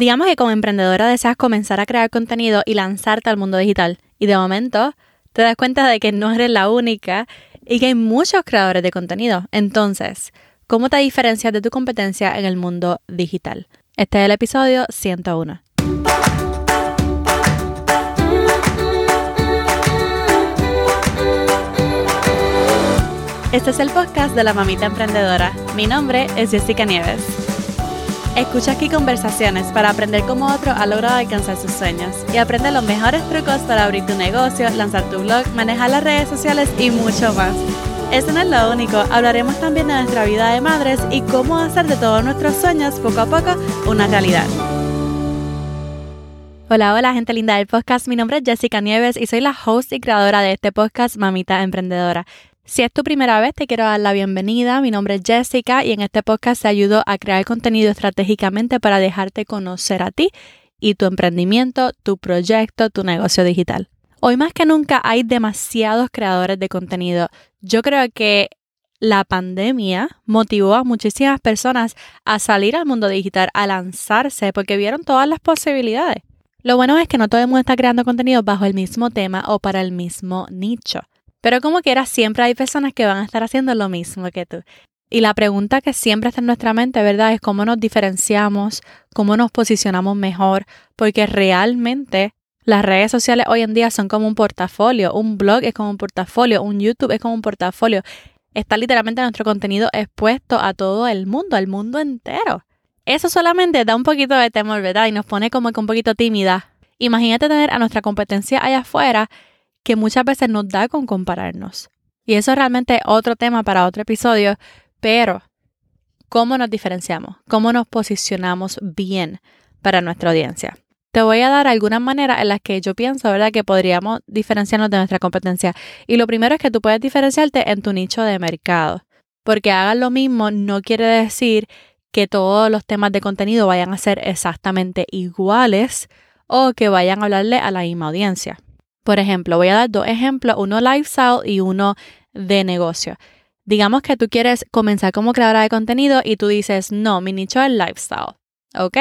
Digamos que como emprendedora deseas comenzar a crear contenido y lanzarte al mundo digital. Y de momento te das cuenta de que no eres la única y que hay muchos creadores de contenido. Entonces, ¿cómo te diferencias de tu competencia en el mundo digital? Este es el episodio 101. Este es el podcast de la mamita emprendedora. Mi nombre es Jessica Nieves. Escucha aquí conversaciones para aprender cómo otro ha logrado alcanzar sus sueños y aprende los mejores trucos para abrir tu negocio, lanzar tu blog, manejar las redes sociales y mucho más. Eso no es lo único, hablaremos también de nuestra vida de madres y cómo hacer de todos nuestros sueños poco a poco una realidad. Hola, hola gente linda del podcast, mi nombre es Jessica Nieves y soy la host y creadora de este podcast Mamita Emprendedora. Si es tu primera vez, te quiero dar la bienvenida. Mi nombre es Jessica y en este podcast te ayudo a crear contenido estratégicamente para dejarte conocer a ti y tu emprendimiento, tu proyecto, tu negocio digital. Hoy más que nunca hay demasiados creadores de contenido. Yo creo que la pandemia motivó a muchísimas personas a salir al mundo digital, a lanzarse, porque vieron todas las posibilidades. Lo bueno es que no todo el mundo está creando contenido bajo el mismo tema o para el mismo nicho. Pero como quiera, siempre hay personas que van a estar haciendo lo mismo que tú. Y la pregunta que siempre está en nuestra mente, ¿verdad? Es cómo nos diferenciamos, cómo nos posicionamos mejor, porque realmente las redes sociales hoy en día son como un portafolio, un blog es como un portafolio, un YouTube es como un portafolio. Está literalmente nuestro contenido expuesto a todo el mundo, al mundo entero. Eso solamente da un poquito de temor, ¿verdad? Y nos pone como que un poquito tímida. Imagínate tener a nuestra competencia allá afuera que muchas veces nos da con compararnos. Y eso es realmente otro tema para otro episodio, pero ¿cómo nos diferenciamos? ¿Cómo nos posicionamos bien para nuestra audiencia? Te voy a dar algunas maneras en las que yo pienso, ¿verdad?, que podríamos diferenciarnos de nuestra competencia. Y lo primero es que tú puedes diferenciarte en tu nicho de mercado. Porque hagas lo mismo no quiere decir que todos los temas de contenido vayan a ser exactamente iguales o que vayan a hablarle a la misma audiencia. Por ejemplo, voy a dar dos ejemplos, uno lifestyle y uno de negocio. Digamos que tú quieres comenzar como creadora de contenido y tú dices, no, mi nicho es lifestyle. Ok,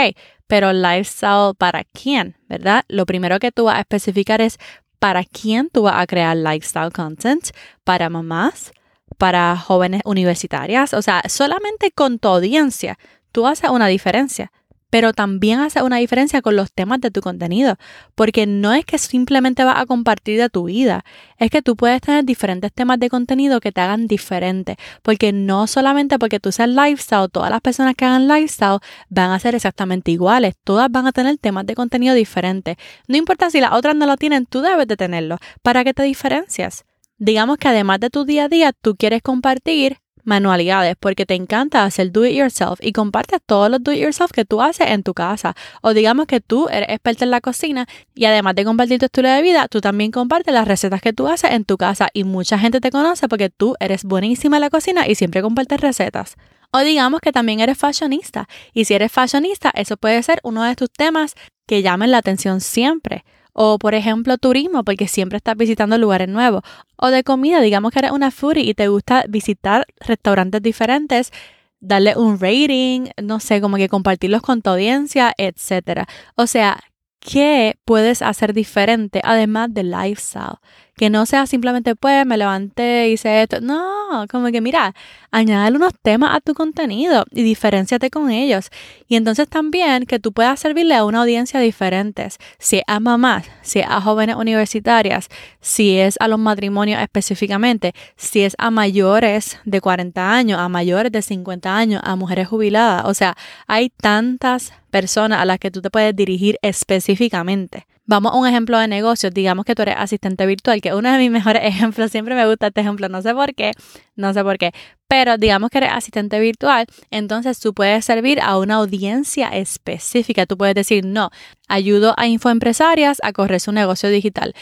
pero lifestyle para quién, ¿verdad? Lo primero que tú vas a especificar es para quién tú vas a crear lifestyle content, para mamás, para jóvenes universitarias, o sea, solamente con tu audiencia tú haces una diferencia pero también hace una diferencia con los temas de tu contenido, porque no es que simplemente vas a compartir de tu vida, es que tú puedes tener diferentes temas de contenido que te hagan diferente, porque no solamente porque tú seas lifestyle, todas las personas que hagan lifestyle van a ser exactamente iguales, todas van a tener temas de contenido diferentes. No importa si las otras no lo tienen, tú debes de tenerlo para que te diferencias. Digamos que además de tu día a día, tú quieres compartir manualidades porque te encanta hacer do it yourself y compartes todos los do it yourself que tú haces en tu casa. O digamos que tú eres experta en la cocina y además de compartir tu estilo de vida, tú también compartes las recetas que tú haces en tu casa y mucha gente te conoce porque tú eres buenísima en la cocina y siempre compartes recetas. O digamos que también eres fashionista y si eres fashionista, eso puede ser uno de tus temas que llamen la atención siempre. O, por ejemplo, turismo, porque siempre estás visitando lugares nuevos. O de comida, digamos que eres una foodie y te gusta visitar restaurantes diferentes, darle un rating, no sé, como que compartirlos con tu audiencia, etc. O sea, ¿qué puedes hacer diferente además del lifestyle? Que no sea simplemente, pues, me levanté, hice esto. No, como que mira, añade unos temas a tu contenido y diferenciate con ellos. Y entonces también que tú puedas servirle a una audiencia diferente. Si es a mamás, si es a jóvenes universitarias, si es a los matrimonios específicamente, si es a mayores de 40 años, a mayores de 50 años, a mujeres jubiladas. O sea, hay tantas personas a las que tú te puedes dirigir específicamente. Vamos a un ejemplo de negocio. Digamos que tú eres asistente virtual, que uno de mis mejores ejemplos. Siempre me gusta este ejemplo, no sé por qué, no sé por qué. Pero digamos que eres asistente virtual, entonces tú puedes servir a una audiencia específica. Tú puedes decir, no, ayudo a infoempresarias a correr su negocio digital.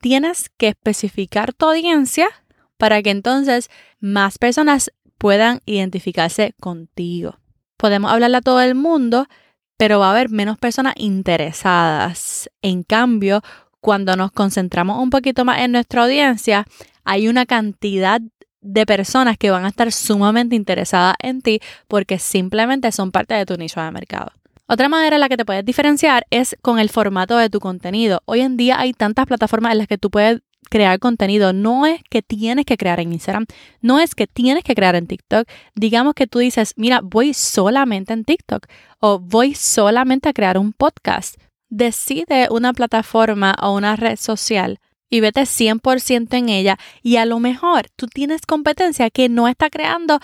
Tienes que especificar tu audiencia para que entonces más personas puedan identificarse contigo. Podemos hablarle a todo el mundo, pero va a haber menos personas interesadas. En cambio, cuando nos concentramos un poquito más en nuestra audiencia, hay una cantidad de personas que van a estar sumamente interesadas en ti porque simplemente son parte de tu nicho de mercado. Otra manera en la que te puedes diferenciar es con el formato de tu contenido. Hoy en día hay tantas plataformas en las que tú puedes crear contenido. No es que tienes que crear en Instagram, no es que tienes que crear en TikTok. Digamos que tú dices, mira, voy solamente en TikTok o voy solamente a crear un podcast. Decide una plataforma o una red social y vete 100% en ella y a lo mejor tú tienes competencia que no está creando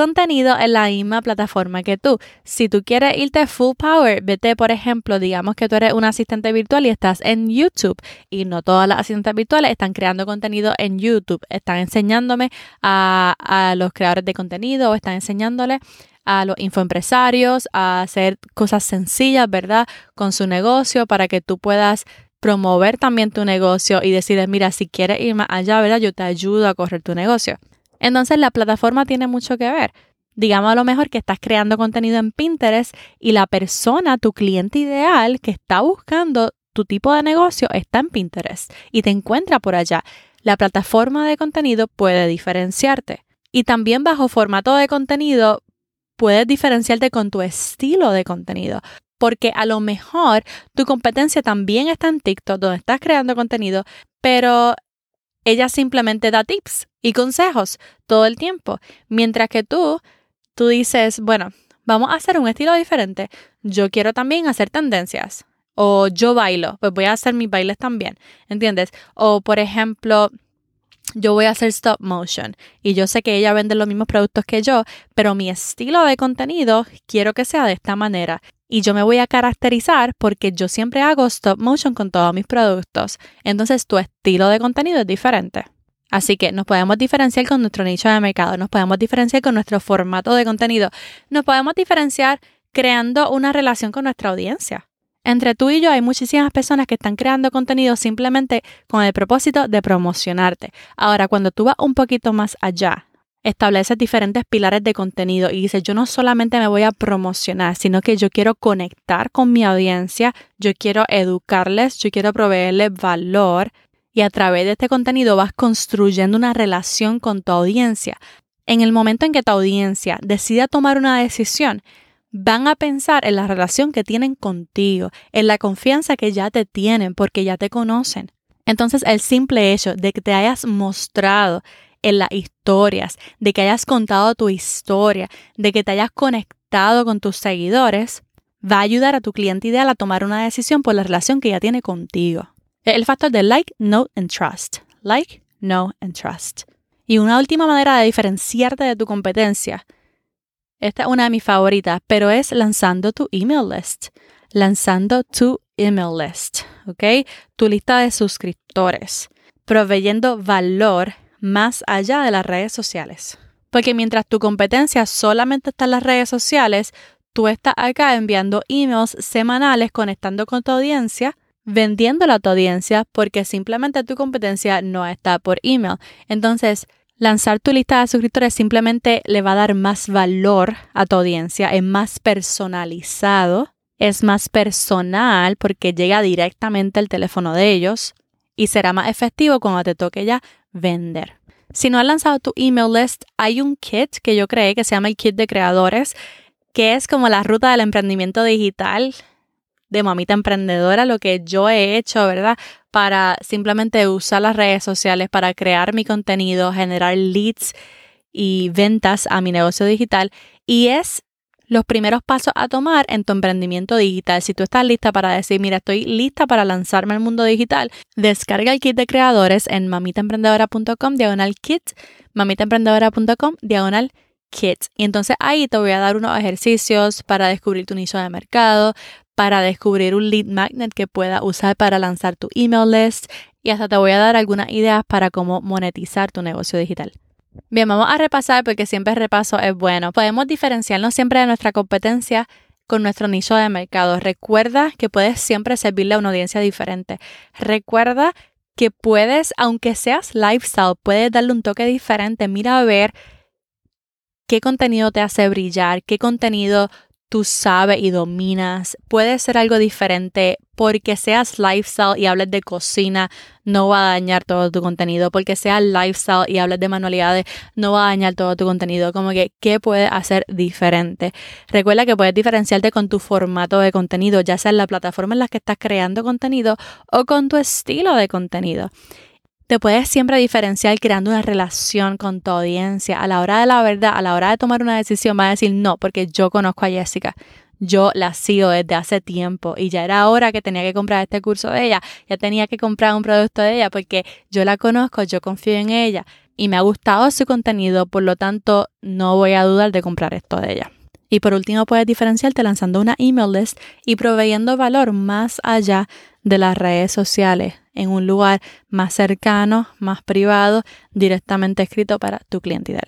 contenido en la misma plataforma que tú. Si tú quieres irte full power, vete, por ejemplo, digamos que tú eres un asistente virtual y estás en YouTube y no todas las asistentes virtuales están creando contenido en YouTube, están enseñándome a, los creadores de contenido o están enseñándole a los infoempresarios a hacer cosas sencillas, ¿verdad? Con su negocio para que tú puedas promover también tu negocio y decides, mira, si quieres ir más allá, ¿verdad? Yo te ayudo a correr tu negocio. Entonces la plataforma tiene mucho que ver. Digamos a lo mejor que estás creando contenido en Pinterest y la persona, tu cliente ideal que está buscando tu tipo de negocio está en Pinterest y te encuentra por allá. La plataforma de contenido puede diferenciarte. Y también bajo formato de contenido puedes diferenciarte con tu estilo de contenido. Porque a lo mejor tu competencia también está en TikTok, donde estás creando contenido, pero ella simplemente da tips y consejos todo el tiempo. Mientras que tú, tú dices, bueno, vamos a hacer un estilo diferente. Yo quiero también hacer tendencias. O yo bailo, pues voy a hacer mis bailes también. ¿Entiendes? O por ejemplo, yo voy a hacer stop motion y yo sé que ella vende los mismos productos que yo, pero mi estilo de contenido quiero que sea de esta manera y yo me voy a caracterizar porque yo siempre hago stop motion con todos mis productos. Entonces tu estilo de contenido es diferente. Así que nos podemos diferenciar con nuestro nicho de mercado, nos podemos diferenciar con nuestro formato de contenido, nos podemos diferenciar creando una relación con nuestra audiencia. Entre tú y yo hay muchísimas personas que están creando contenido simplemente con el propósito de promocionarte. Ahora, cuando tú vas un poquito más allá, estableces diferentes pilares de contenido y dices, yo no solamente me voy a promocionar, sino que yo quiero conectar con mi audiencia, yo quiero educarles, yo quiero proveerles valor y a través de este contenido vas construyendo una relación con tu audiencia. En el momento en que tu audiencia decida tomar una decisión, van a pensar en la relación que tienen contigo, en la confianza que ya te tienen porque ya te conocen. Entonces el simple hecho de que te hayas mostrado en las historias, de que hayas contado tu historia, de que te hayas conectado con tus seguidores, va a ayudar a tu cliente ideal a tomar una decisión por la relación que ya tiene contigo. El factor de like, know and trust. Like, know and trust. Y una última manera de diferenciarte de tu competencia esta es una de mis favoritas, pero es lanzando tu email list. Lanzando tu email list, ¿ok? Tu lista de suscriptores, proveyendo valor más allá de las redes sociales. Porque mientras tu competencia solamente está en las redes sociales, tú estás acá enviando emails semanales, conectando con tu audiencia, vendiendo a tu audiencia, porque simplemente tu competencia no está por email. Entonces, Lanzar tu lista de suscriptores simplemente le va a dar más valor a tu audiencia, es más personalizado, es más personal porque llega directamente al teléfono de ellos y será más efectivo cuando te toque ya vender. Si no has lanzado tu email list, hay un kit que yo creé que se llama el kit de creadores, que es como la ruta del emprendimiento digital de mamita emprendedora, lo que yo he hecho, ¿verdad? Para simplemente usar las redes sociales para crear mi contenido, generar leads y ventas a mi negocio digital. Y es los primeros pasos a tomar en tu emprendimiento digital. Si tú estás lista para decir, mira, estoy lista para lanzarme al mundo digital, descarga el kit de creadores en mamitaemprendedora.com diagonal kit, mamitaemprendedora.com diagonal kit. Y entonces ahí te voy a dar unos ejercicios para descubrir tu nicho de mercado, para descubrir un lead magnet que pueda usar para lanzar tu email list y hasta te voy a dar algunas ideas para cómo monetizar tu negocio digital. Bien, vamos a repasar porque siempre repaso es bueno. Podemos diferenciarnos siempre de nuestra competencia con nuestro nicho de mercado. Recuerda que puedes siempre servirle a una audiencia diferente. Recuerda que puedes, aunque seas lifestyle, puedes darle un toque diferente. Mira a ver qué contenido te hace brillar, qué contenido tú sabes y dominas. Puede ser algo diferente porque seas lifestyle y hables de cocina, no va a dañar todo tu contenido. Porque seas lifestyle y hables de manualidades, no va a dañar todo tu contenido. Como que, ¿qué puedes hacer diferente? Recuerda que puedes diferenciarte con tu formato de contenido, ya sea en la plataforma en la que estás creando contenido o con tu estilo de contenido te puedes siempre diferenciar creando una relación con tu audiencia. A la hora de la verdad, a la hora de tomar una decisión, va a decir no, porque yo conozco a Jessica. Yo la sigo desde hace tiempo y ya era hora que tenía que comprar este curso de ella, ya tenía que comprar un producto de ella porque yo la conozco, yo confío en ella y me ha gustado su contenido, por lo tanto no voy a dudar de comprar esto de ella. Y por último, puedes diferenciarte lanzando una email list y proveyendo valor más allá de las redes sociales en un lugar más cercano, más privado, directamente escrito para tu cliente.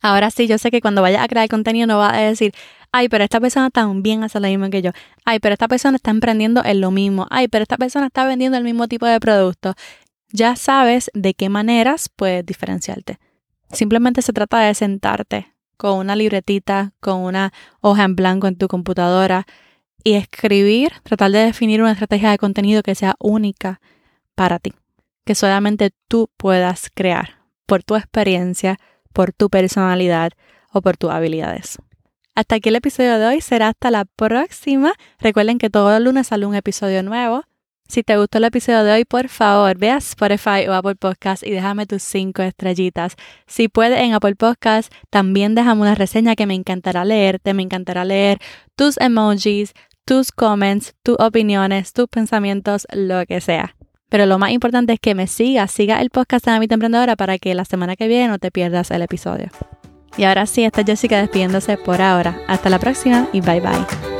Ahora sí, yo sé que cuando vayas a crear contenido no vas a decir, ay, pero esta persona también hace lo mismo que yo. Ay, pero esta persona está emprendiendo en lo mismo. Ay, pero esta persona está vendiendo el mismo tipo de producto. Ya sabes de qué maneras puedes diferenciarte. Simplemente se trata de sentarte con una libretita, con una hoja en blanco en tu computadora y escribir, tratar de definir una estrategia de contenido que sea única para ti, que solamente tú puedas crear por tu experiencia, por tu personalidad o por tus habilidades. Hasta aquí el episodio de hoy, será hasta la próxima. Recuerden que todos los lunes sale un episodio nuevo. Si te gustó el episodio de hoy, por favor, ve a Spotify o Apple Podcast y déjame tus cinco estrellitas. Si puedes en Apple Podcast, también déjame una reseña que me encantará leerte, me encantará leer tus emojis, tus comments, tus opiniones, tus pensamientos, lo que sea. Pero lo más importante es que me sigas, siga el podcast de Amita Emprendedora para que la semana que viene no te pierdas el episodio. Y ahora sí, está Jessica despidiéndose por ahora. Hasta la próxima y bye bye.